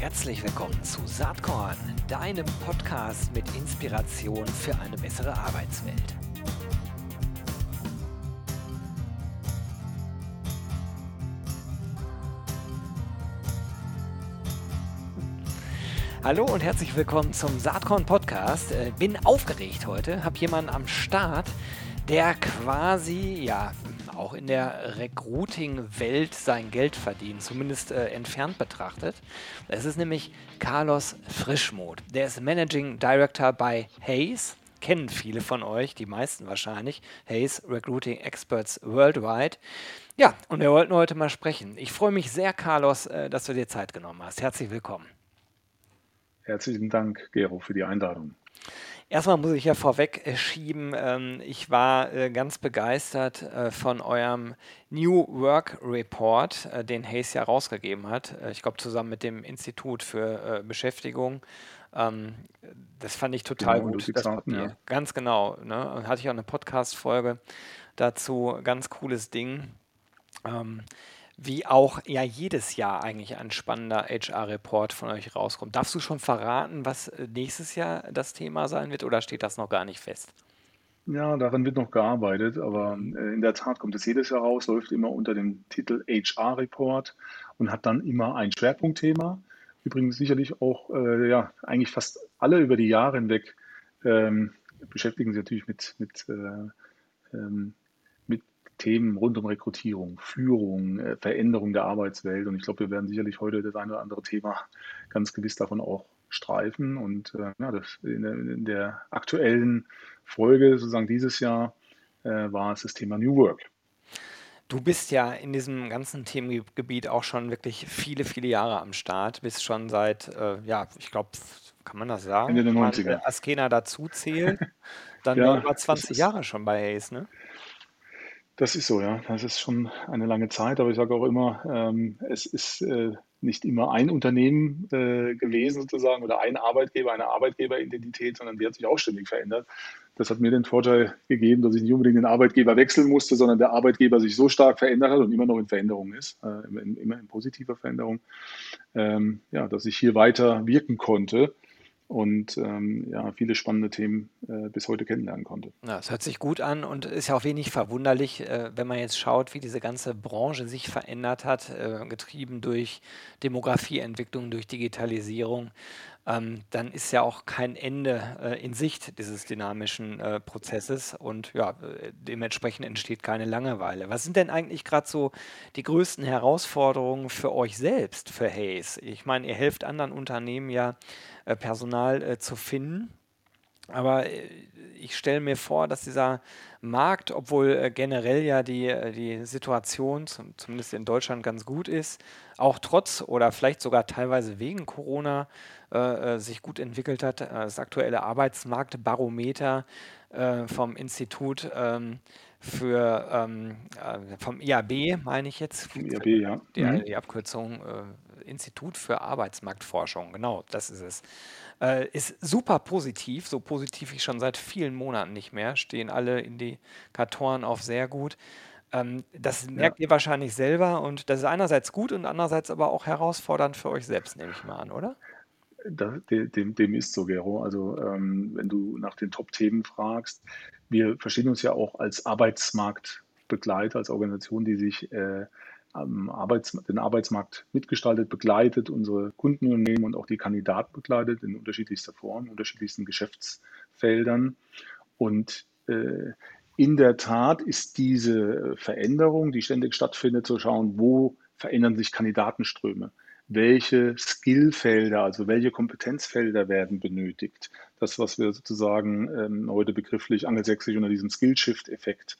Herzlich willkommen zu Saatkorn, deinem Podcast mit Inspiration für eine bessere Arbeitswelt. Hallo und herzlich willkommen zum Saatkorn Podcast. Äh, bin aufgeregt heute, habe jemanden am Start, der quasi, ja, auch in der Recruiting-Welt sein Geld verdient, zumindest äh, entfernt betrachtet. Es ist nämlich Carlos Frischmuth. Der ist Managing Director bei Hayes. Kennen viele von euch, die meisten wahrscheinlich. Hayes Recruiting Experts Worldwide. Ja, und wir wollten heute mal sprechen. Ich freue mich sehr, Carlos, äh, dass du dir Zeit genommen hast. Herzlich willkommen. Herzlichen Dank, Gero, für die Einladung. Erstmal muss ich ja vorweg äh, schieben, ähm, ich war äh, ganz begeistert äh, von eurem New Work Report, den Hayes ja rausgegeben hat. ich glaube, zusammen mit dem Institut für Beschäftigung. Ähm, das fand ich total genau, gut, das Papier. Ja. Ganz genau. Ne? Hatte ich auch eine Podcast-Folge dazu. Ganz cooles Ding. Ähm, wie auch ja jedes Jahr eigentlich ein spannender HR-Report von euch rauskommt. Darfst du schon verraten, was äh, nächstes Jahr das Thema sein wird oder steht das noch gar nicht fest? Ja, daran wird noch gearbeitet, aber äh, in der Tat kommt es jedes Jahr raus, läuft immer unter dem Titel HR-Report und hat dann immer ein Schwerpunktthema. Übrigens sicherlich auch, äh, ja, eigentlich fast alle über die Jahre hinweg ähm, beschäftigen sich natürlich mit, mit äh, ähm, Themen rund um Rekrutierung, Führung, äh, Veränderung der Arbeitswelt. Und ich glaube, wir werden sicherlich heute das eine oder andere Thema ganz gewiss davon auch streifen. Und äh, ja, das, in, der, in, der, aktuellen Folge, sozusagen dieses Jahr, äh, war es das Thema New Work. Du bist ja in diesem ganzen Themengebiet auch schon wirklich viele, viele Jahre am Start. Bist schon seit, äh, ja, ich glaube, kann man das sagen? Ende der 90er. Wenn man Askena dazu zählt, dann ja, über 20 Jahre schon bei Hayes, ne? Das ist so, ja. Das ist schon eine lange Zeit, aber ich sage auch immer, ähm, es ist äh, nicht immer ein Unternehmen äh, gewesen sozusagen oder ein Arbeitgeber, eine Arbeitgeberidentität, sondern die hat sich auch ständig verändert. Das hat mir den Vorteil gegeben, dass ich nicht unbedingt den Arbeitgeber wechseln musste, sondern der Arbeitgeber sich so stark verändert hat und immer noch in Veränderung ist, äh, immer in positiver Veränderung, ähm, ja, dass ich hier weiter wirken konnte und ähm, ja, viele spannende Themen äh, bis heute kennenlernen konnte. Ja, es hört sich gut an und ist ja auch wenig verwunderlich, äh, wenn man jetzt schaut, wie diese ganze Branche sich verändert hat, äh, getrieben durch Demografieentwicklung, durch Digitalisierung ähm, dann ist ja auch kein Ende äh, in Sicht dieses dynamischen äh, Prozesses und ja, äh, dementsprechend entsteht keine Langeweile. Was sind denn eigentlich gerade so die größten Herausforderungen für euch selbst, für Hayes? Ich meine, ihr helft anderen Unternehmen ja, äh, Personal äh, zu finden. Aber äh, ich stelle mir vor, dass dieser Markt, obwohl generell ja die, die Situation, zumindest in Deutschland, ganz gut ist, auch trotz oder vielleicht sogar teilweise wegen Corona äh, sich gut entwickelt hat. Das aktuelle Arbeitsmarktbarometer äh, vom Institut ähm, für ähm, vom IAB, meine ich jetzt. IAB, ja. Die, mhm. die Abkürzung Institut für Arbeitsmarktforschung, genau, das ist es. Äh, ist super positiv, so positiv wie schon seit vielen Monaten nicht mehr. Stehen alle Indikatoren auf sehr gut. Ähm, das merkt ja. ihr wahrscheinlich selber und das ist einerseits gut und andererseits aber auch herausfordernd für euch selbst, nehme ich mal an, oder? Das, dem, dem, ist so, Gero. Also ähm, wenn du nach den Top-Themen fragst, wir verstehen uns ja auch als Arbeitsmarktbegleiter, als Organisation, die sich äh, Arbeits-, den Arbeitsmarkt mitgestaltet, begleitet, unsere Kundenunternehmen und auch die Kandidaten begleitet in unterschiedlichster Form, in unterschiedlichsten Geschäftsfeldern. Und äh, in der Tat ist diese Veränderung, die ständig stattfindet, zu schauen, wo verändern sich Kandidatenströme, welche Skillfelder, also welche Kompetenzfelder werden benötigt. Das, was wir sozusagen ähm, heute begrifflich angelsächsisch unter diesem Skill-Shift-Effekt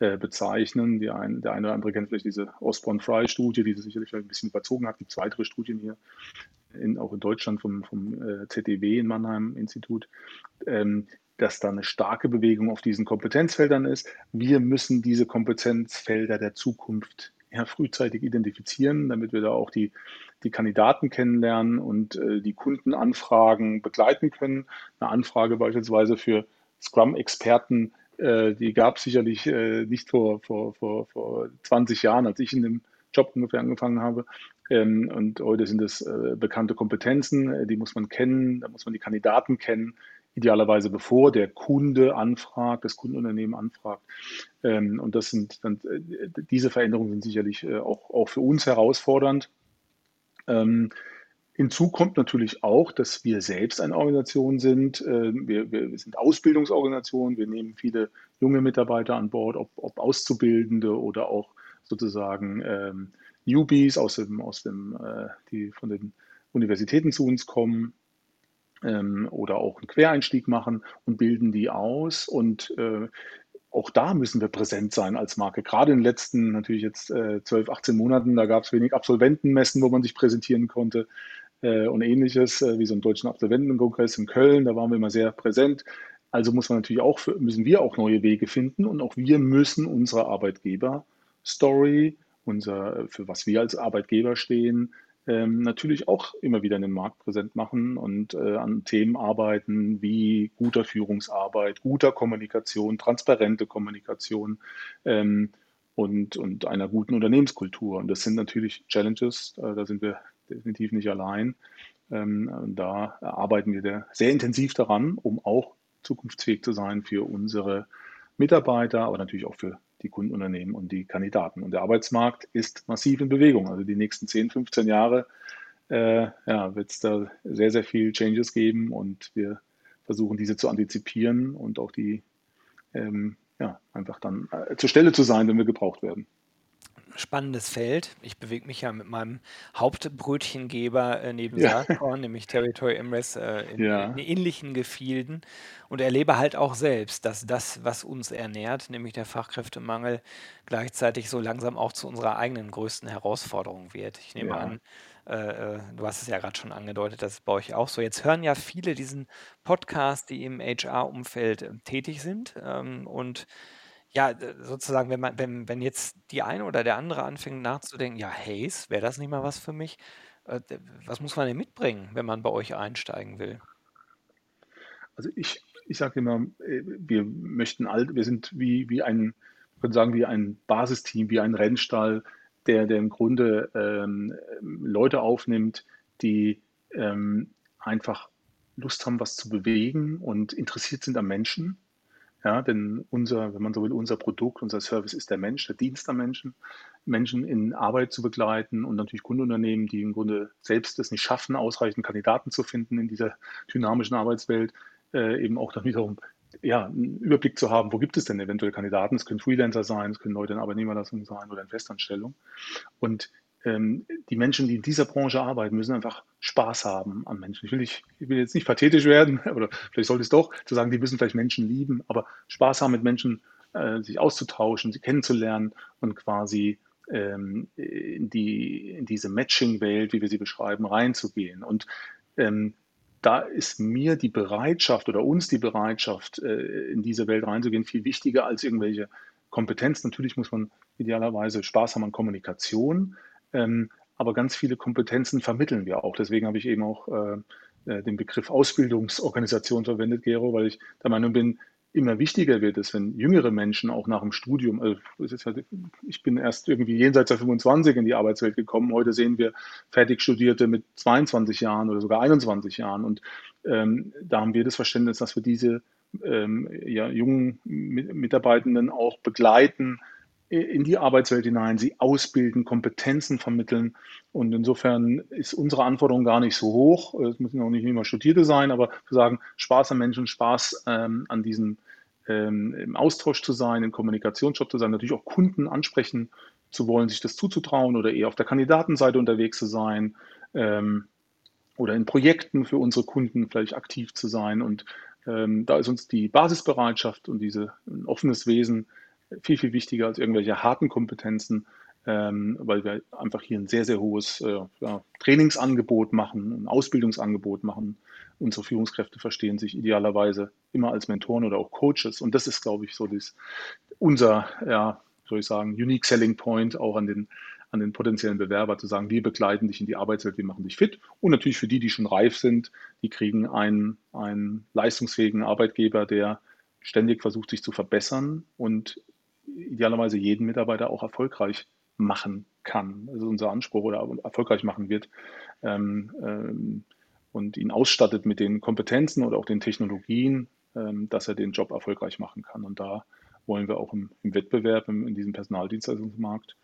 äh, bezeichnen. Die ein, der eine oder andere kennt vielleicht diese Osborne-Fry-Studie, die sicherlich ein bisschen überzogen hat. Es gibt weitere Studien hier, in, auch in Deutschland vom, vom äh, ZDW in Mannheim Institut, ähm, dass da eine starke Bewegung auf diesen Kompetenzfeldern ist. Wir müssen diese Kompetenzfelder der Zukunft ja, frühzeitig identifizieren, damit wir da auch die, die Kandidaten kennenlernen und äh, die Kundenanfragen begleiten können. Eine Anfrage beispielsweise für Scrum-Experten äh, die gab es sicherlich äh, nicht vor, vor, vor, vor 20 Jahren, als ich in dem Job ungefähr angefangen habe. Ähm, und heute sind es äh, bekannte Kompetenzen, äh, die muss man kennen, da muss man die Kandidaten kennen, idealerweise bevor der Kunde anfragt, das Kundenunternehmen anfragt. Ähm, und das sind dann, äh, diese Veränderungen sind sicherlich äh, auch, auch für uns herausfordernd. Ähm, Hinzu kommt natürlich auch, dass wir selbst eine Organisation sind. Äh, wir, wir sind Ausbildungsorganisation. Wir nehmen viele junge Mitarbeiter an Bord, ob, ob Auszubildende oder auch sozusagen ähm, Newbies aus dem, aus dem, äh, die von den Universitäten zu uns kommen ähm, oder auch einen Quereinstieg machen und bilden die aus. Und äh, auch da müssen wir präsent sein als Marke. Gerade in den letzten, natürlich jetzt äh, 12, 18 Monaten, da gab es wenig Absolventenmessen, wo man sich präsentieren konnte äh, und ähnliches, äh, wie so einen deutschen Absolventenkongress in Köln, da waren wir immer sehr präsent. Also muss man natürlich auch, müssen wir auch neue Wege finden und auch wir müssen unsere Arbeitgeber-Story, unser, für was wir als Arbeitgeber stehen, ähm, natürlich auch immer wieder in den Markt präsent machen und äh, an Themen arbeiten wie guter Führungsarbeit, guter Kommunikation, transparente Kommunikation ähm, und, und einer guten Unternehmenskultur. Und das sind natürlich Challenges, äh, da sind wir definitiv nicht allein. Ähm, da arbeiten wir sehr intensiv daran, um auch zukunftsfähig zu sein für unsere Mitarbeiter, aber natürlich auch für die Kundenunternehmen und die Kandidaten. Und der Arbeitsmarkt ist massiv in Bewegung. Also die nächsten 10, 15 Jahre äh, ja, wird es da sehr, sehr viel Changes geben und wir versuchen diese zu antizipieren und auch die ähm, ja, einfach dann äh, zur Stelle zu sein, wenn wir gebraucht werden spannendes Feld. Ich bewege mich ja mit meinem Hauptbrötchengeber äh, neben ja. Saatkorn, nämlich Territory Emrys, äh, in, ja. in, ähnlichen Gefilden und erlebe halt auch selbst, dass das, was uns ernährt, nämlich der Fachkräftemangel, gleichzeitig so langsam auch zu unserer eigenen größten Herausforderung wird. Ich nehme ja. an, äh, äh du hast es ja gerade schon angedeutet, das ist bei euch auch so. Jetzt hören ja viele diesen Podcast, die im HR-Umfeld äh, tätig sind ähm, und ja, sozusagen, wenn man wenn wenn jetzt die eine oder der andere anfängt nachzudenken: „Ja, Haze, wäre das nicht mal was für mich?“ Äh, was muss man denn mitbringen, wenn man bei euch einsteigen will? Also, ich ich sage immer, äh, wir möchten all wir sind wie wie ein ich würde sagen, wie ein Basisteam, wie ein Rennstall, der der im Grunde, ähm, Leute aufnimmt, die, ähm, einfach Lust haben, was zu bewegen und interessiert sind am Menschen. Ja, denn unser, wenn man so will, unser Produkt, unser Service ist der Mensch, der Dienst am Menschen, Menschen in Arbeit zu begleiten und natürlich Kundenunternehmen, die im Grunde selbst es nicht schaffen, ausreichend Kandidaten zu finden in dieser dynamischen Arbeitswelt, äh, eben auch dann wiederum ja, einen Überblick zu haben, wo gibt es denn eventuell Kandidaten? Es können Freelancer sein, es können Leute in Arbeitnehmerlassung sein oder in Festanstellung. Und die Menschen, die in dieser Branche arbeiten, müssen einfach Spaß haben an Menschen. Ich will, nicht, ich will jetzt nicht pathetisch werden, oder vielleicht sollte es doch, zu sagen, die müssen vielleicht Menschen lieben, aber Spaß haben mit Menschen, äh, sich auszutauschen, sie kennenzulernen und quasi ähm, in, die, in diese Matching-Welt, wie wir sie beschreiben, reinzugehen. Und ähm, da ist mir die Bereitschaft oder uns die Bereitschaft, äh, in diese Welt reinzugehen, viel wichtiger als irgendwelche Kompetenzen. Natürlich muss man idealerweise Spaß haben an Kommunikation, ähm, aber ganz viele Kompetenzen vermitteln wir auch. Deswegen habe ich eben auch äh, äh, den Begriff Ausbildungsorganisation verwendet, Gero, weil ich der Meinung bin, immer wichtiger wird es, wenn jüngere Menschen auch nach dem Studium, also halt, ich bin erst irgendwie jenseits der 25 in die Arbeitswelt gekommen, heute sehen wir fertig Studierte mit 22 Jahren oder sogar 21 Jahren und ähm, da haben wir das Verständnis, dass wir diese ähm, ja, jungen Mitarbeitenden auch begleiten, in die Arbeitswelt hinein, sie ausbilden, Kompetenzen vermitteln. Und insofern ist unsere Anforderung gar nicht so hoch. Es müssen auch nicht immer Studierte sein, aber wir sagen, Spaß am Menschen, Spaß ähm, an diesem ähm, im Austausch zu sein, im Kommunikationsjob zu sein, natürlich auch Kunden ansprechen zu wollen, sich das zuzutrauen oder eher auf der Kandidatenseite unterwegs zu sein ähm, oder in Projekten für unsere Kunden vielleicht aktiv zu sein. Und ähm, da ist uns die Basisbereitschaft und diese ein offenes Wesen viel, viel wichtiger als irgendwelche harten Kompetenzen, ähm, weil wir einfach hier ein sehr, sehr hohes äh, Trainingsangebot machen, ein Ausbildungsangebot machen. Unsere Führungskräfte verstehen sich idealerweise immer als Mentoren oder auch Coaches. Und das ist, glaube ich, so das, unser, ja, soll ich sagen, Unique Selling Point auch an den, an den potenziellen Bewerber zu sagen, wir begleiten dich in die Arbeitswelt, wir machen dich fit. Und natürlich für die, die schon reif sind, die kriegen einen, einen leistungsfähigen Arbeitgeber, der ständig versucht, sich zu verbessern und idealerweise jeden Mitarbeiter auch erfolgreich machen kann. Das ist unser Anspruch oder erfolgreich machen wird. Ähm, ähm, und ihn ausstattet mit den Kompetenzen oder auch den Technologien, ähm, dass er den Job erfolgreich machen kann. Und da wollen wir auch im, im Wettbewerb im, in diesem Personaldienstleistungsmarkt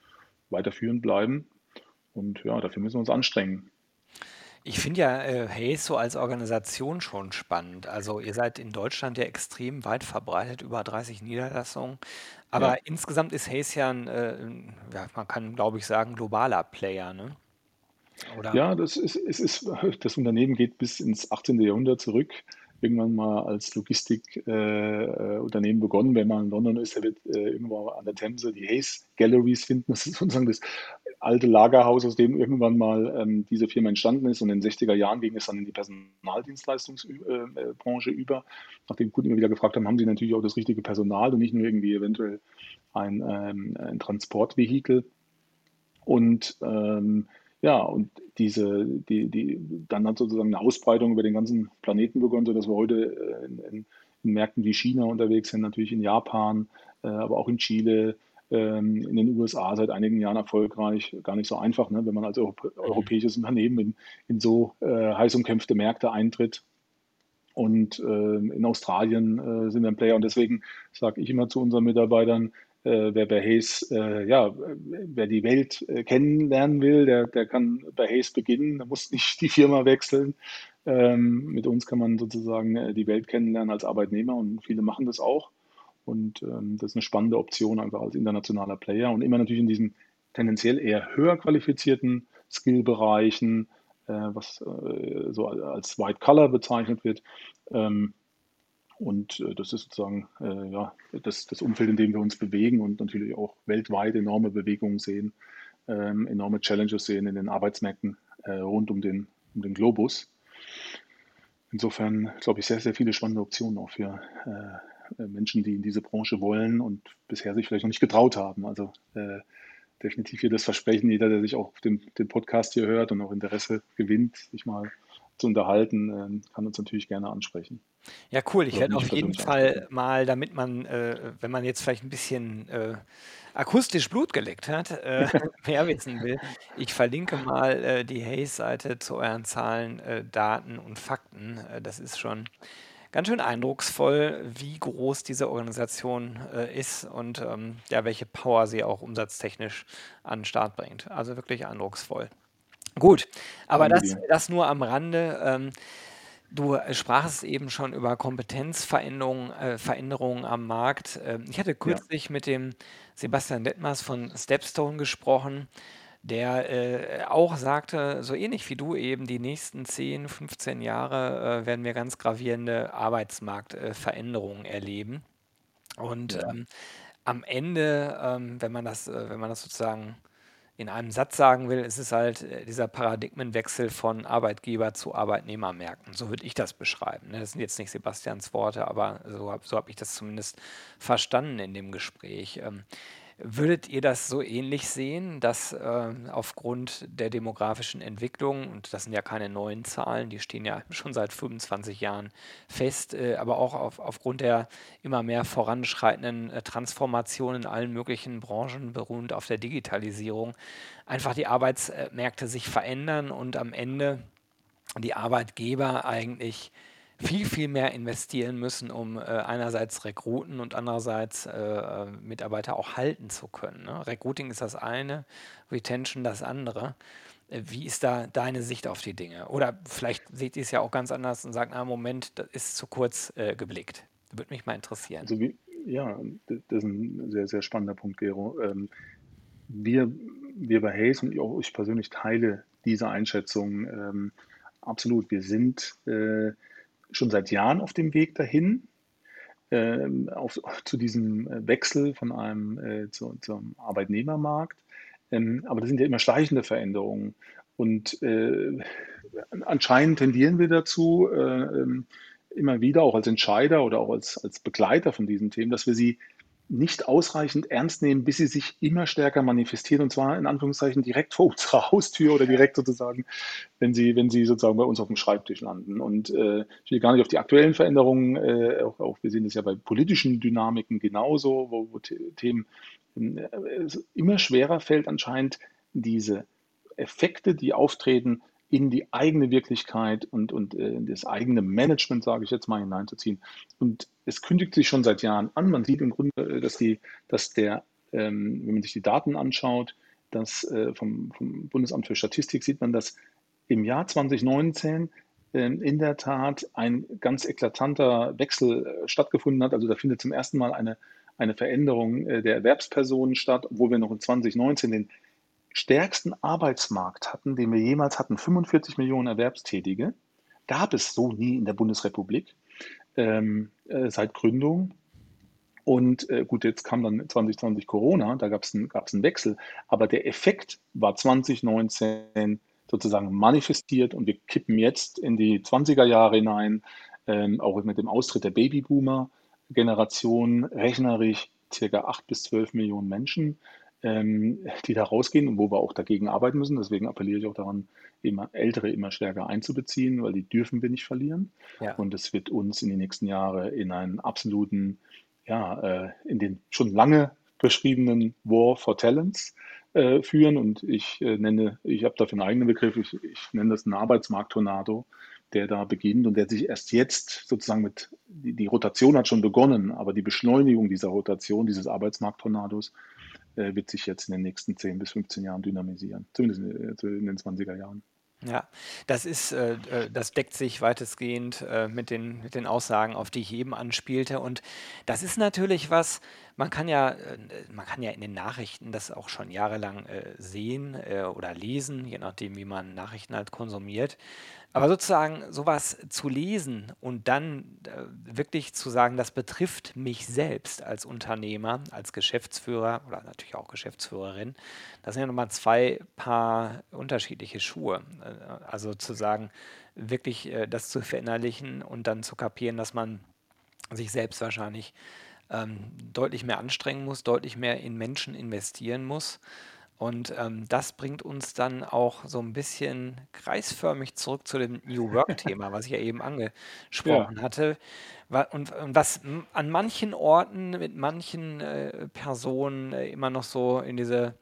weiterführend bleiben. Und ja, dafür müssen wir uns anstrengen. Ich finde ja äh, Hayes so als Organisation schon spannend. Also ihr seid in Deutschland ja extrem weit verbreitet, über 30 Niederlassungen. Aber Ja, insgesamt ist Hayes ja ein, äh, ein, ja, man kann glaube ich sagen, globaler Player, ne? Oder? ja das, ist, es ist, das Unternehmen geht bis ins 18. Jahrhundert zurück. Irgendwann mal als Logistikunternehmen äh, Unternehmen begonnen. Wenn man in London ist, der wird äh, irgendwo an der Themse die Hayes Galleries finden. Das ist sozusagen das alte Lagerhaus, aus dem irgendwann mal ähm, diese Firma entstanden ist. Und in den 60er Jahren ging es dann in die Personaldienstleistungsbranche über. Nachdem Kunden immer wieder gefragt haben, haben sie natürlich auch das richtige Personal und nicht nur irgendwie eventuell ein, ähm, ein Transportvehikel. Und ähm, ja, und diese, die, die, dann hat sozusagen eine Ausbreitung über den ganzen Planeten begonnen, sodass wir heute äh, in, in, Märkten wie China unterwegs sind, natürlich in Japan, äh, aber auch in Chile, in den USA seit einigen Jahren erfolgreich. Gar nicht so einfach, ne, wenn man als Europ Mhm. europäisches Unternehmen in, in so äh, heiß umkämpfte Märkte eintritt. Und ähm, in Australien äh, sind wir ein Player. Und deswegen sage ich immer zu unseren Mitarbeitern, äh, wer bei Hayes, äh, ja, wer die Welt äh, kennenlernen will, der, der kann bei Hayes beginnen, der muss nicht die Firma wechseln. Ähm, mit uns kann man sozusagen äh, die Welt kennenlernen als Arbeitnehmer und viele machen das auch. Und ähm, das ist eine spannende Option einfach als internationaler Player und immer natürlich in diesen tendenziell eher höher qualifizierten Skillbereichen, äh, was äh, so als White Collar bezeichnet wird. Ähm, und äh, das ist sozusagen äh, ja, das, das Umfeld, in dem wir uns bewegen und natürlich auch weltweit enorme Bewegungen sehen, ähm, enorme Challenges sehen in den Arbeitsmärkten äh, rund um den, um den Globus. Insofern glaube ich sehr, sehr viele spannende Optionen auch für äh, Menschen, die in diese Branche wollen und bisher sich vielleicht noch nicht getraut haben. Also äh, definitiv hier das Versprechen, jeder, der sich auch den, den Podcast hier hört und auch Interesse gewinnt, sich mal zu unterhalten, äh, kann uns natürlich gerne ansprechen. Ja, cool. Ich werde auf jeden Fall ansprechen. mal, damit man, äh, wenn man jetzt vielleicht ein bisschen äh, akustisch Blut geleckt hat, äh, mehr wissen will. Ich verlinke mal äh, die Hayes-Seite zu euren Zahlen, äh, Daten und Fakten. Äh, das ist schon ganz schön eindrucksvoll, wie groß diese Organisation äh, ist und ähm, ja, welche Power sie auch umsatztechnisch an den Start bringt. Also wirklich eindrucksvoll. Gut, aber das, das nur am Rande. Ähm, Du äh, sprachst eben schon über Kompetenzveränderungen äh, Veränderungen am Markt. Ähm, ich hatte Ja, kürzlich mit dem Sebastian Detmers von Stepstone gesprochen, der äh, auch sagte, so ähnlich wie du eben, die nächsten 10, 15 Jahre äh, werden wir ganz gravierende Arbeitsmarktveränderungen erleben. Und ja. ähm, am Ende, ähm, wenn man das, äh, wenn man das sozusagen in einem Satz sagen will, ist es halt äh, dieser Paradigmenwechsel von Arbeitgeber zu Arbeitnehmermärkten. So würde ich das beschreiben. ne? Das sind jetzt nicht Sebastians Worte, aber so habe so hab ich das zumindest verstanden in dem Gespräch. Würdet ihr das so ähnlich sehen, dass äh, aufgrund der demografischen Entwicklung, und das sind ja keine neuen Zahlen, die stehen ja schon seit 25 Jahren fest, äh, aber auch auf, aufgrund der immer mehr voranschreitenden äh, Transformation in allen möglichen Branchen, beruhend auf der Digitalisierung, einfach die Arbeitsmärkte sich verändern und am Ende die Arbeitgeber eigentlich viel, viel mehr investieren müssen, um äh, einerseits Rekruten und andererseits äh, äh, Mitarbeiter auch halten zu können. Ne? Recruiting ist das eine, Retention das andere. Äh, Wie ist da deine Sicht auf die Dinge? Oder vielleicht seht ihr es ja auch ganz anders und sagt, na Moment, das ist zu kurz äh, geblickt. Würde mich mal interessieren. Also wie, ja, das ist ein sehr, sehr spannender Punkt, Gero. Ähm, wir, wir bei Hayes und auch ich persönlich teile diese Einschätzung ähm, absolut. Wir sind äh, schon seit Jahren auf dem Weg dahin, ähm, auf, zu diesem Wechsel von einem äh, zu, zum Arbeitnehmermarkt. Ähm, aber das sind ja immer schleichende Veränderungen. Und äh, anscheinend tendieren wir dazu, äh, ähm, immer wieder, auch als Entscheider oder auch als, als Begleiter von diesen Themen, dass wir sie nicht ausreichend ernst nehmen, bis sie sich immer stärker manifestieren und zwar in Anführungszeichen direkt vor unserer Haustür oder direkt sozusagen, wenn sie, wenn sie sozusagen bei uns auf dem Schreibtisch landen. Und äh, ich will gar nicht auf die aktuellen Veränderungen, äh, auch, auch wir sehen es ja bei politischen Dynamiken genauso, wo, wo Themen immer schwerer fällt anscheinend diese Effekte, die auftreten, in die eigene Wirklichkeit und, und äh, das eigene Management, sage ich jetzt mal, hineinzuziehen. Und es kündigt sich schon seit Jahren an. Man sieht im Grunde, äh, dass, die, dass der, ähm, wenn man sich die Daten anschaut, dass äh, vom, vom Bundesamt für Statistik sieht man, dass im Jahr 2019 äh, in der Tat ein ganz eklatanter Wechsel äh, stattgefunden hat. Also da findet zum ersten Mal eine, eine Veränderung der Erwerbspersonen statt, obwohl wir noch in 2019 den stärksten Arbeitsmarkt hatten, den wir jemals hatten, 45 Millionen Erwerbstätige, gab es so nie in der Bundesrepublik ähm, äh, seit Gründung. Und äh, gut, jetzt kam dann 2020 Corona, da gab es einen, einen Wechsel, aber der Effekt war 2019 sozusagen manifestiert und wir kippen jetzt in die 20er Jahre hinein, ähm, auch mit dem Austritt der Babyboomer-Generation rechnerisch circa 8 bis 12 Millionen Menschen die da rausgehen und wo wir auch dagegen arbeiten müssen. Deswegen appelliere ich auch daran, immer Ältere immer stärker einzubeziehen, weil die dürfen wir nicht verlieren. Ja. Und es wird uns in die nächsten Jahre in einen absoluten, ja, äh, in den schon lange beschriebenen War for Talents äh, führen. Und ich äh, nenne, ich habe dafür einen eigenen Begriff, ich, ich nenne das einen Arbeitsmarkt-Tornado, der da beginnt und der sich erst jetzt sozusagen mit, die, die Rotation hat schon begonnen, aber die Beschleunigung dieser Rotation, dieses Arbeitsmarkt-Tornados, äh, wird sich jetzt in den nächsten 10 bis 15 Jahren dynamisieren, zumindest in, in den 20er Jahren. Ja, das ist, äh, äh, das deckt sich weitestgehend äh, mit den, mit den Aussagen, auf die ich eben anspielte. Und das ist natürlich was, man kann ja, äh, man kann ja in den Nachrichten das auch schon jahrelang äh, sehen äh, oder lesen, je nachdem, wie man Nachrichten halt konsumiert. Aber sozusagen sowas zu lesen und dann äh, wirklich zu sagen, das betrifft mich selbst als Unternehmer, als Geschäftsführer oder natürlich auch Geschäftsführerin, das sind ja nochmal zwei Paar unterschiedliche Schuhe. Äh, also zu sagen, wirklich äh, das zu verinnerlichen und dann zu kapieren, dass man sich selbst wahrscheinlich ähm, deutlich mehr anstrengen muss, deutlich mehr in Menschen investieren muss und ähm, das bringt uns dann auch so ein bisschen kreisförmig zurück zu dem New Work-Thema, was ich ja eben Ja. angesprochen hatte. und, und was an manchen Orten mit manchen äh, Personen äh, immer noch so in diese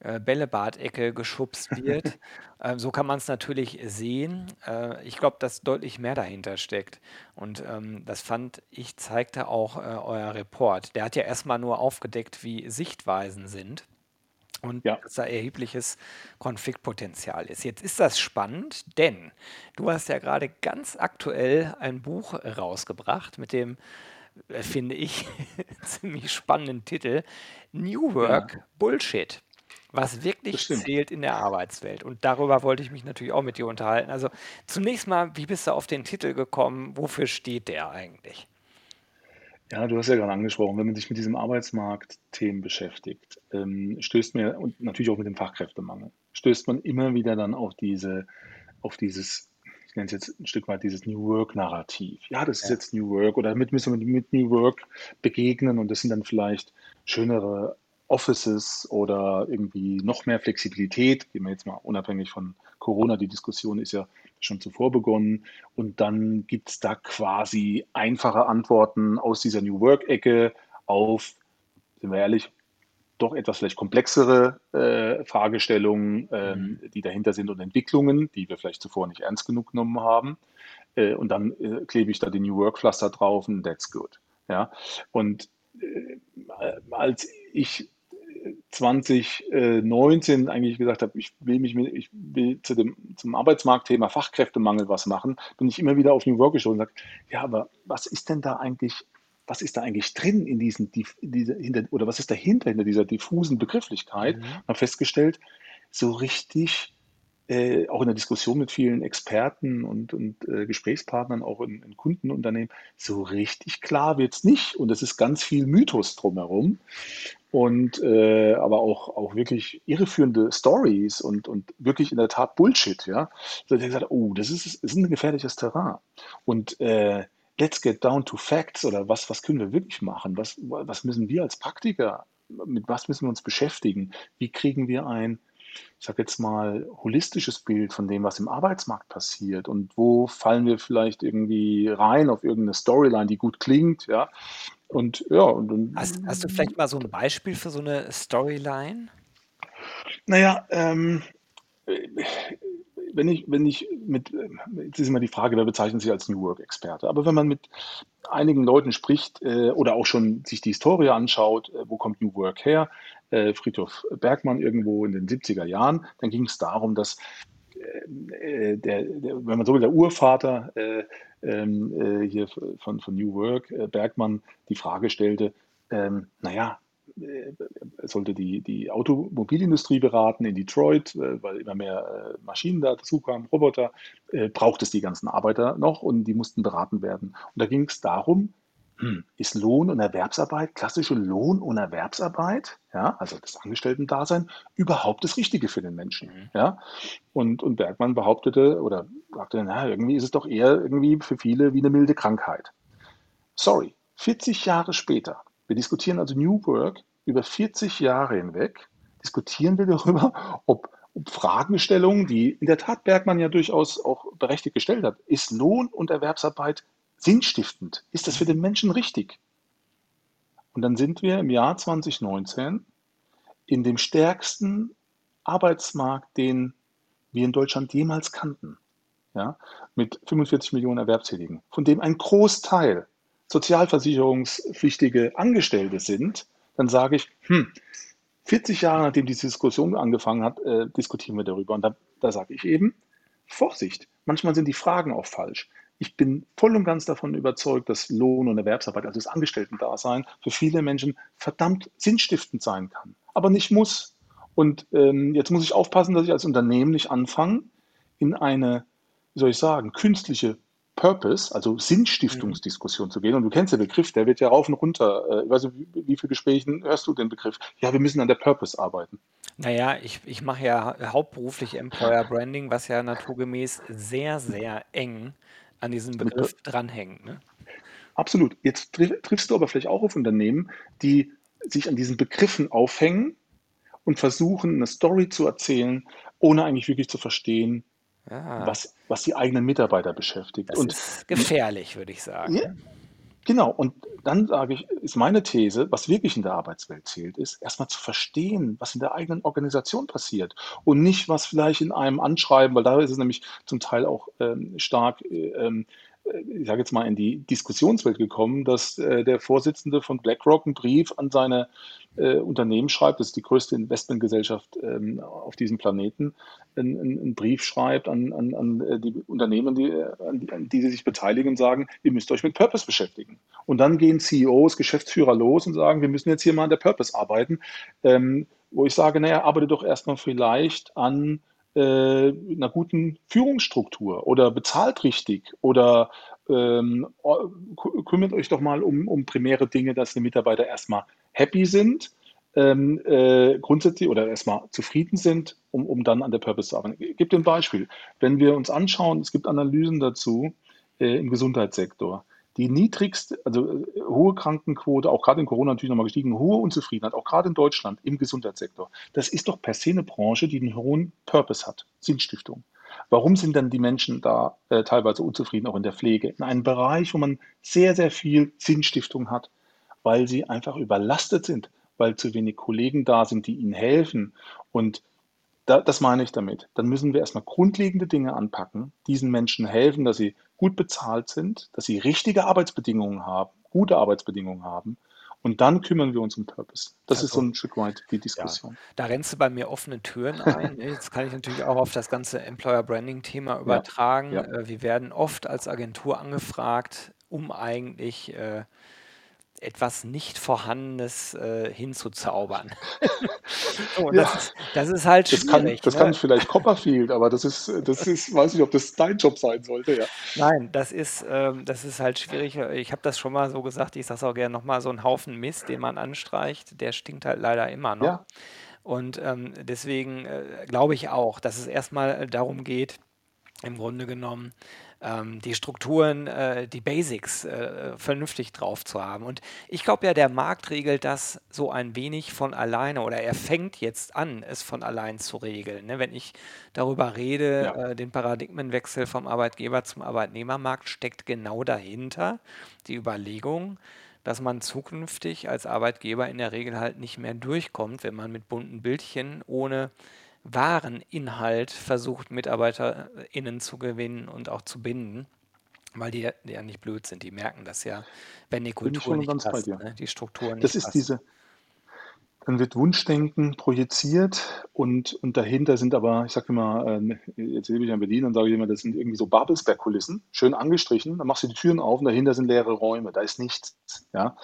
äh, Bällebad-Ecke geschubst wird. Ähm, so kann man es natürlich sehen. Äh, ich glaube, dass deutlich mehr dahinter steckt. Und ähm, das fand ich, zeigte auch äh, euer Report. Der hat ja erstmal nur aufgedeckt, wie Sichtweisen sind und Ja. dass da erhebliches Konfliktpotenzial ist. Jetzt ist das spannend, denn du hast ja gerade ganz aktuell ein Buch rausgebracht mit dem, äh, finde ich, ziemlich spannenden Titel New Ja, Work Bullshit, was wirklich zählt in der Arbeitswelt. Und darüber wollte ich mich natürlich auch mit dir unterhalten. Also zunächst mal, wie bist du auf den Titel gekommen? Wofür steht der eigentlich? Ja, du hast ja gerade angesprochen, wenn man sich mit diesem Arbeitsmarktthemen beschäftigt, ähm, stößt man und natürlich auch mit dem Fachkräftemangel, stößt man immer wieder dann auf diese, auf dieses, ich nenne es jetzt ein Stück weit dieses New Work-Narrativ. Ja, das ist Ja. jetzt New Work oder damit müssen wir mit New Work begegnen und das sind dann vielleicht schönere Offices oder irgendwie noch mehr Flexibilität. Gehen wir jetzt mal unabhängig von Corona, die Diskussion ist ja schon zuvor begonnen. Und dann gibt es da quasi einfache Antworten aus dieser New Work-Ecke auf, sind wir ehrlich, doch etwas vielleicht komplexere äh, Fragestellungen, ähm, mhm. die dahinter sind und Entwicklungen, die wir vielleicht zuvor nicht ernst genug genommen haben. Äh, und dann äh, klebe ich da die New Work-Pflaster drauf und that's good. Ja? Und äh, als ich 2019 eigentlich gesagt habe, ich will mich mit, ich will zu dem, zum Arbeitsmarktthema Fachkräftemangel was machen, bin ich immer wieder auf New Work gestoßen und sage, ja, aber was ist denn da eigentlich, was ist da eigentlich drin in diesen, diese, hinter, oder was ist dahinter, hinter dieser diffusen Begrifflichkeit? Mhm. habe festgestellt, so richtig, äh, auch in der Diskussion mit vielen Experten und, und äh, Gesprächspartnern, auch in, in Kundenunternehmen, so richtig klar wird es nicht. Und es ist ganz viel Mythos drumherum und äh, aber auch, auch wirklich irreführende Stories und, und wirklich in der Tat Bullshit, ja. So der gesagt, oh, das ist, ist ein gefährliches Terrain. Und äh, let's get down to facts oder was, was können wir wirklich machen? Was, was müssen wir als Praktiker, mit was müssen wir uns beschäftigen? Wie kriegen wir ein, ich sage jetzt mal, holistisches Bild von dem, was im Arbeitsmarkt passiert und wo fallen wir vielleicht irgendwie rein auf irgendeine Storyline, die gut klingt, ja. Und ja, und Hast, hast du vielleicht mal so ein Beispiel für so eine Storyline? naja, ähm, wenn ich, wenn ich mit, jetzt ist immer die Frage, wer bezeichnet sich als New Work-Experte, aber wenn man mit einigen Leuten spricht äh, oder auch schon sich die Historie anschaut, äh, wo kommt New Work her, äh, Friedhof Bergmann irgendwo in den 70er Jahren, dann ging es darum, dass äh, der, der, wenn man so will, der Urvater äh, ähm, äh, hier von, von New Work, Bergmann, die Frage stellte, ähm, naja, äh, sollte die, die Automobilindustrie beraten in Detroit, äh, weil immer mehr äh, Maschinen da dazu kamen, Roboter, braucht es die ganzen Arbeiter noch und die mussten beraten werden. Und da ging es darum, hm, ist Lohn- und Erwerbsarbeit, klassische Lohn- und Erwerbsarbeit, ja, also das Angestellten-Dasein, überhaupt das Richtige für den Menschen? Mhm. Ja? Und, und Bergmann behauptete oder sagte, na, irgendwie ist es doch eher irgendwie für viele wie eine milde Krankheit. Sorry, 40 Jahre später wir diskutieren also New Work über 40 Jahre hinweg, diskutieren wir darüber, ob, ob Fragestellungen, die in der Tat Bergmann ja durchaus auch berechtigt gestellt hat, ist Lohn und Erwerbsarbeit sinnstiftend? Ist das für den Menschen richtig? Und dann sind wir im Jahr 2019 in dem stärksten Arbeitsmarkt, den wir in Deutschland jemals kannten, ja, mit 45 Millionen Erwerbstätigen, von dem ein Großteil sozialversicherungspflichtige Angestellte sind, dann sage ich, hm, 40 Jahre nachdem diese Diskussion angefangen hat, äh, diskutieren wir darüber. Und da, da sage ich eben, Vorsicht, manchmal sind die Fragen auch falsch. Ich bin voll und ganz davon überzeugt, dass Lohn- und Erwerbsarbeit, also das Angestellten-Dasein, für viele Menschen verdammt sinnstiftend sein kann, aber nicht muss. Und ähm, jetzt muss ich aufpassen, dass ich als Unternehmen nicht anfange, in eine, wie soll ich sagen, künstliche Purpose, also Sinnstiftungsdiskussion mhm. zu gehen. Und du kennst den Begriff, der wird ja rauf und runter. Äh, ich weiß nicht, wie, wie viele Gesprächen hörst du den Begriff? Ja, wir müssen an der Purpose arbeiten. Naja, ich, ich mache ja hauptberuflich Employer Branding, was ja naturgemäß sehr, sehr eng an diesem Begriff dranhängt. Ne? Absolut. Jetzt triffst du aber vielleicht auch auf Unternehmen, die sich an diesen Begriffen aufhängen und versuchen, eine Story zu erzählen, ohne eigentlich wirklich zu verstehen, Ah. was, was die eigenen Mitarbeiter beschäftigt. Das und ist gefährlich, würde ich sagen. Ja, genau. Und dann sage ich, ist meine These, was wirklich in der Arbeitswelt zählt, ist erstmal zu verstehen, was in der eigenen Organisation passiert und nicht, was vielleicht in einem Anschreiben, weil da ist es nämlich zum Teil auch ähm, stark ähm, ich sage jetzt mal, in die Diskussionswelt gekommen, dass äh, der Vorsitzende von BlackRock einen Brief an seine äh, Unternehmen schreibt, das ist die größte Investmentgesellschaft ähm, auf diesem Planeten, einen Brief schreibt an, an, an äh, die Unternehmen, die, an, die, an die sie sich beteiligen und sagen, ihr müsst euch mit Purpose beschäftigen. Und dann gehen CEOs, Geschäftsführer los und sagen, wir müssen jetzt hier mal an der Purpose arbeiten, ähm, wo ich sage, naja, arbeite doch erstmal vielleicht an äh, einer guten Führungsstruktur oder bezahlt richtig oder ähm, kümmert euch doch mal um, um primäre Dinge, dass die Mitarbeiter erstmal happy sind, ähm, äh, grundsätzlich oder erstmal zufrieden sind, um, um dann an der Purpose zu arbeiten. Ich gebe dir ein Beispiel. Wenn wir uns anschauen, es gibt Analysen dazu äh, im Gesundheitssektor die niedrigste, also äh, hohe Krankenquote, auch gerade in Corona natürlich nochmal gestiegen, hohe Unzufriedenheit, auch gerade in Deutschland im Gesundheitssektor. Das ist doch per se eine Branche, die einen hohen Purpose hat, Sinnstiftung. Warum sind dann die Menschen da äh, teilweise unzufrieden, auch in der Pflege? In einem Bereich, wo man sehr, sehr viel Sinnstiftung hat, weil sie einfach überlastet sind, weil zu wenig Kollegen da sind, die ihnen helfen. Und da, das meine ich damit. Dann müssen wir erstmal grundlegende Dinge anpacken, diesen Menschen helfen, dass sie gut bezahlt sind, dass sie richtige Arbeitsbedingungen haben, gute Arbeitsbedingungen haben. Und dann kümmern wir uns um Purpose. Das also, ist so ein Stück weit die Diskussion. Ja, da rennst du bei mir offene Türen ein. Jetzt kann ich natürlich auch auf das ganze Employer Branding Thema übertragen. Ja, ja. Äh, wir werden oft als Agentur angefragt, um eigentlich äh, etwas nicht Vorhandenes äh, hinzuzaubern. so, ja. das, ist, das, ist, halt schwierig. Das kann, das ne? kann vielleicht Copperfield, aber das ist, das ist, weiß nicht, ob das dein Job sein sollte, ja. Nein, das ist, ähm, das ist halt schwierig. Ich habe das schon mal so gesagt, ich sage es auch gerne nochmal, so ein Haufen Mist, den man anstreicht, der stinkt halt leider immer noch. Ja. Und ähm, deswegen äh, glaube ich auch, dass es erstmal darum geht, im Grunde genommen ähm, die Strukturen, äh, die Basics äh, vernünftig drauf zu haben. Und ich glaube ja, der Markt regelt das so ein wenig von alleine oder er fängt jetzt an, es von allein zu regeln. Ne? Wenn ich darüber rede, Ja, äh, den Paradigmenwechsel vom Arbeitgeber zum Arbeitnehmermarkt steckt genau dahinter die Überlegung, dass man zukünftig als Arbeitgeber in der Regel halt nicht mehr durchkommt, wenn man mit bunten Bildchen ohne wahren Inhalt versucht, MitarbeiterInnen zu gewinnen und auch zu binden, weil die, die ja nicht blöd sind. Die merken das ja, wenn die Kultur nicht passt, ne? die Struktur Das nicht ist passt. diese, Dann wird Wunschdenken projiziert und, und dahinter sind aber, ich sage immer, äh, jetzt lebe ich in Berlin und sage ich immer, das sind irgendwie so Babelsberg-Kulissen, schön angestrichen, dann machst du die Türen auf und dahinter sind leere Räume, da ist nichts. Ja?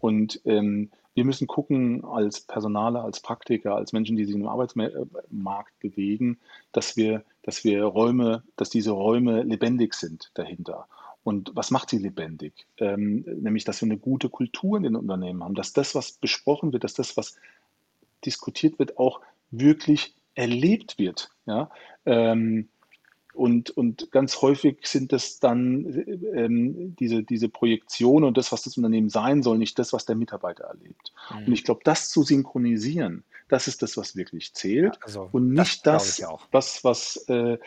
Und ähm, wir müssen gucken als Personaler, als Praktiker, als Menschen, die sich im Arbeitsmarkt bewegen, dass wir, dass wir Räume, dass diese Räume lebendig sind dahinter. Und was macht sie lebendig? Ähm, nämlich, dass wir eine gute Kultur in den Unternehmen haben, dass das, was besprochen wird, dass das, was diskutiert wird, auch wirklich erlebt wird. Ja? Ähm, und, und ganz häufig sind das dann ähm, diese, diese Projektionen und das, was das Unternehmen sein soll, nicht das, was der Mitarbeiter erlebt. Und Mhm. ich glaube, das zu synchronisieren, das ist das, was wirklich Ja, zählt also und das nicht das, auch. was, was äh,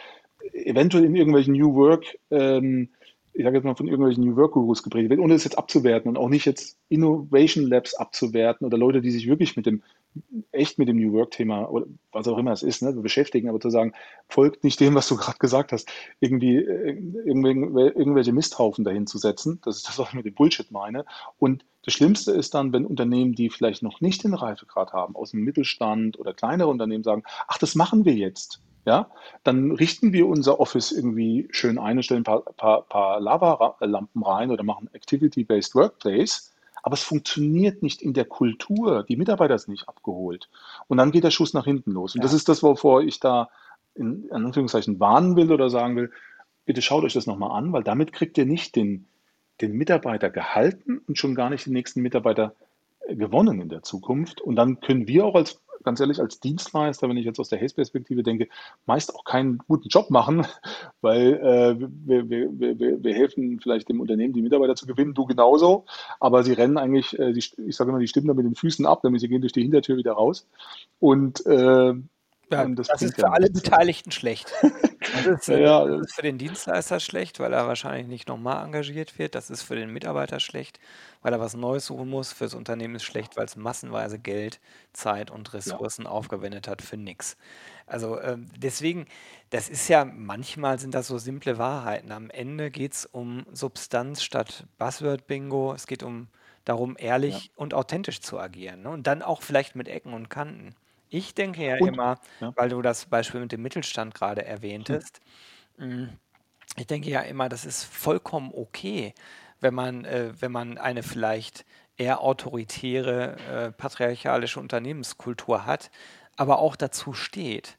eventuell in irgendwelchen New Work, ähm, ich sage jetzt mal von irgendwelchen New Work Gurus gepredigt wird, ohne es jetzt abzuwerten und auch nicht jetzt Innovation Labs abzuwerten oder Leute, die sich wirklich mit dem echt mit dem New Work-Thema oder was auch immer es ist, ne, beschäftigen, aber zu sagen, folgt nicht dem, was du gerade gesagt hast, irgendwie äh, irgendwelche Misthaufen dahin zu setzen. Das ist das, was ich mit dem Bullshit meine. Und das Schlimmste ist dann, wenn Unternehmen, die vielleicht noch nicht den Reifegrad haben, aus dem Mittelstand oder kleinere Unternehmen sagen, ach, das machen wir jetzt. Ja, dann richten wir unser Office irgendwie schön ein und stellen ein paar, paar, paar Lavalampen rein oder machen Activity-Based Workplace aber es funktioniert nicht in der Kultur. Die Mitarbeiter sind nicht abgeholt. Und dann geht der Schuss nach hinten los. Und das Ja. ist das, wovor ich da in Anführungszeichen warnen will oder sagen will, bitte schaut euch das nochmal an, weil damit kriegt ihr nicht den, den Mitarbeiter gehalten und schon gar nicht den nächsten Mitarbeiter gewonnen in der Zukunft. Und dann können wir auch als ganz ehrlich, als Dienstleister, wenn ich jetzt aus der Haze-Perspektive denke, meist auch keinen guten Job machen, weil äh, wir, wir, wir, wir helfen vielleicht dem Unternehmen, die Mitarbeiter zu gewinnen, du genauso, aber sie rennen eigentlich, äh, die, ich sage immer, die stimmen da mit den Füßen ab, nämlich sie gehen durch die Hintertür wieder raus. Und, äh, Ja, und das, das ist ja für alle nichts. Beteiligten schlecht. Das ist, Ja, das ist für den Dienstleister schlecht, weil er wahrscheinlich nicht nochmal engagiert wird. Das ist für den Mitarbeiter schlecht, weil er was Neues suchen muss. Fürs Unternehmen ist schlecht, weil es massenweise Geld, Zeit und ja, Ressourcen aufgewendet hat für nichts. Also ähm, deswegen, das ist ja, manchmal sind das so simple Wahrheiten. Am Ende geht es um Substanz statt Buzzword-Bingo. Es geht um darum, ja, ehrlich und authentisch zu agieren. Ne? Und dann auch vielleicht mit Ecken und Kanten. Ich denke ja und, immer, ja, weil du das Beispiel mit dem Mittelstand gerade erwähntest, mm, ich denke ja immer, das ist vollkommen okay, wenn man, äh, wenn man eine vielleicht eher autoritäre, äh, patriarchalische Unternehmenskultur hat, aber auch dazu steht.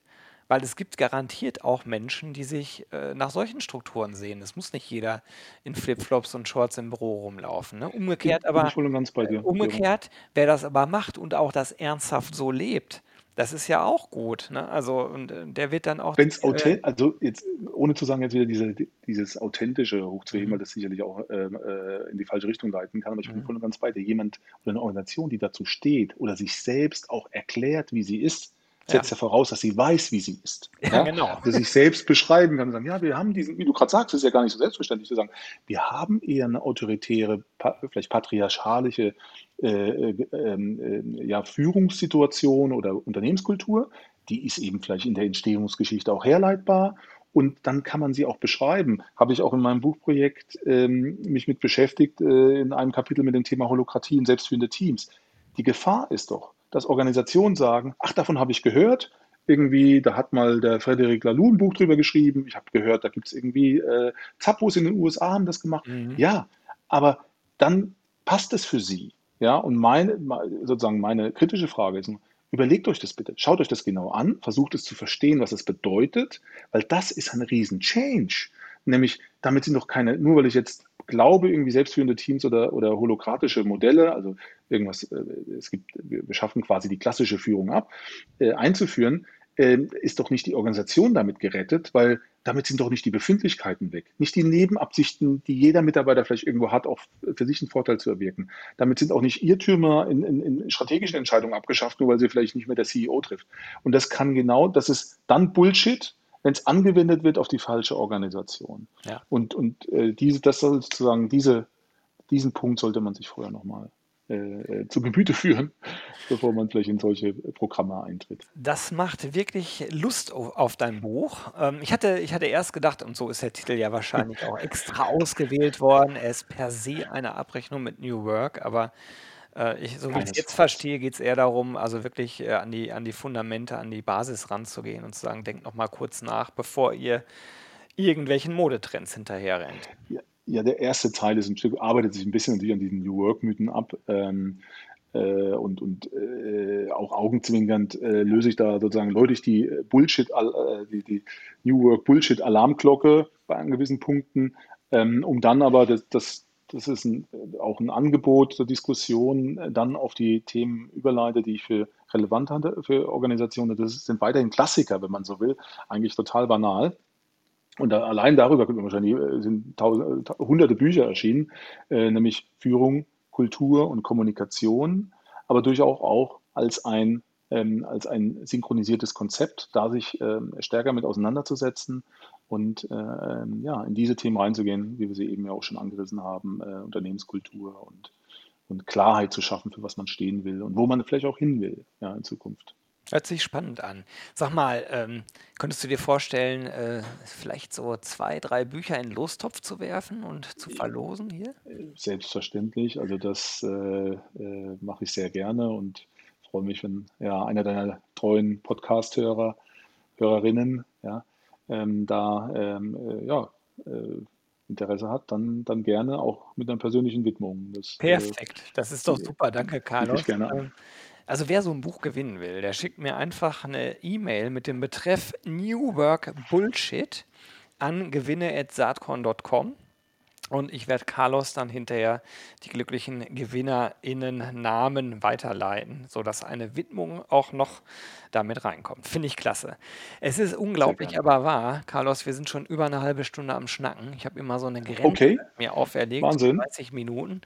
Weil es gibt garantiert auch Menschen, die sich äh, nach solchen Strukturen sehen. Es muss nicht jeder in Flipflops und Shorts im Büro rumlaufen. Ne? Umgekehrt aber, äh, umgekehrt, wer das aber macht und auch das ernsthaft so lebt, das ist ja auch gut. Ne? Also, und äh, der wird dann auch Wenn es äh, authentisch, also jetzt, ohne zu sagen, jetzt wieder diese, dieses Authentische hochzuheben, weil mhm, das sicherlich auch ähm, äh, in die falsche Richtung leiten kann, aber ich bin mhm, voll und ganz bei dir. Jemand oder eine Organisation, die dazu steht oder sich selbst auch erklärt, wie sie ist, setzt ja voraus, dass sie weiß, wie sie ist. ja, Ja? genau. Also sich selbst beschreiben kann und sagen, ja, wir haben diesen, wie du gerade sagst, ist ja gar nicht so selbstverständlich zu sagen, wir haben eher eine autoritäre, vielleicht patriarchalische äh, äh, ähm, äh, ja, Führungssituation oder Unternehmenskultur, die ist eben vielleicht in der Entstehungsgeschichte auch herleitbar und dann kann man sie auch beschreiben. Habe ich auch in meinem Buchprojekt ähm, mich mit beschäftigt, äh, in einem Kapitel mit dem Thema Holokratie und selbstführende Teams. Die Gefahr ist doch, dass Organisationen sagen, ach, davon habe ich gehört, irgendwie, da hat mal der Frederic Laloux ein Buch drüber geschrieben, ich habe gehört, da gibt es irgendwie äh, Zappos in den USA haben das gemacht. Mhm. Ja, aber dann passt es für sie. Ja, und meine, sozusagen meine kritische Frage ist, überlegt euch das bitte, schaut euch das genau an, versucht es zu verstehen, was es bedeutet, weil das ist ein riesen Change. Nämlich, damit sind doch keine, nur weil ich jetzt glaube, irgendwie selbstführende Teams oder, oder holokratische Modelle, also irgendwas, äh, es gibt, wir schaffen quasi die klassische Führung ab, äh, einzuführen, ähm, ist doch nicht die Organisation damit gerettet, weil damit sind doch nicht die Befindlichkeiten weg, nicht die Nebenabsichten, die jeder Mitarbeiter vielleicht irgendwo hat, auch für sich einen Vorteil zu erwirken. Damit sind auch nicht Irrtümer in, in, in strategischen Entscheidungen abgeschafft, nur weil sie vielleicht nicht mehr der CEO trifft. Und das kann genau, das ist dann Bullshit, wenn es angewendet wird auf die falsche Organisation. Ja. Und, und äh, diese, das sozusagen, diese, diesen Punkt sollte man sich vorher nochmal äh, zu Gemüte führen, bevor man vielleicht in solche Programme eintritt. Das macht wirklich Lust auf dein Buch. Ähm, ich, hatte, ich hatte erst gedacht, und so ist der Titel ja wahrscheinlich auch extra ausgewählt worden, er ist per se eine Abrechnung mit New Work, aber äh, ich, so wie ich es jetzt verstehe, geht es eher darum, also wirklich äh, an, die, an die Fundamente, an die Basis ranzugehen und zu sagen, denkt noch mal kurz nach, bevor ihr irgendwelchen Modetrends hinterherrennt. Ja, ja, der erste Teil ist ein Stück, arbeitet sich ein bisschen natürlich an diesen New Work-Mythen ab. Ähm, äh, und, und äh, auch augenzwinkernd äh, löse ich da sozusagen läute ich die Bullshit, äh, die, die New Work Bullshit Alarmglocke bei gewissen Punkten, ähm, um dann aber das, das, das ist ein, auch ein Angebot zur Diskussion, äh, dann auf die Themen überleite, die ich für relevant hatte für Organisationen. Das sind weiterhin Klassiker, wenn man so will, eigentlich total banal. Und da, allein darüber könnte man wahrscheinlich, äh, sind tausend, hunderte Bücher erschienen, äh, nämlich Führung, Kultur und Kommunikation, aber durchaus auch als ein, ähm, als ein synchronisiertes Konzept, da sich ähm, stärker mit auseinanderzusetzen und äh, ja, in diese Themen reinzugehen, wie wir sie eben ja auch schon angerissen haben, äh, Unternehmenskultur und, und Klarheit zu schaffen, für was man stehen will und wo man vielleicht auch hin will ja, in Zukunft. Hört sich spannend an. Sag mal, ähm, könntest du dir vorstellen, äh, vielleicht so zwei, drei Bücher in den Lostopf zu werfen und zu verlosen hier? Selbstverständlich. Also das äh, äh, mache ich sehr gerne und freue mich, wenn ja einer deiner treuen Podcast-Hörer, Hörerinnen, ja, ähm, da ähm, äh, ja, äh, Interesse hat, dann, dann gerne auch mit einer persönlichen Widmung. Das, äh, Perfekt, das ist doch super. Danke, Carlos. Ich gerne also wer so ein Buch gewinnen will, der schickt mir einfach eine E-Mail mit dem Betreff New Work Bullshit an gewinne.saatkorn.com und ich werde Carlos dann hinterher die glücklichen GewinnerInnen-Namen weiterleiten, sodass eine Widmung auch noch damit reinkommt. Finde ich klasse. Es ist unglaublich, aber wahr, Carlos, wir sind schon über eine halbe Stunde am Schnacken. Ich habe immer so eine Grenze okay. mir auferlegt, Wahnsinn. 30 Minuten.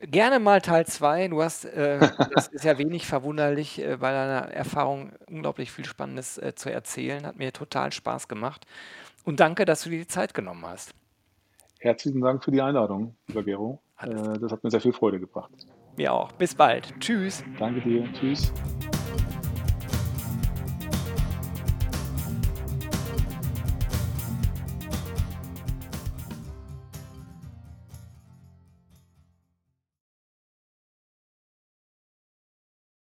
Gerne mal Teil 2. Du hast, äh, das ist ja wenig verwunderlich, äh, bei deiner Erfahrung unglaublich viel Spannendes äh, zu erzählen. Hat mir total Spaß gemacht. Und danke, dass du dir die Zeit genommen hast. Herzlichen Dank für die Einladung, lieber Gero. Äh, das hat mir sehr viel Freude gebracht. Mir auch. Bis bald. Tschüss. Danke dir. Tschüss.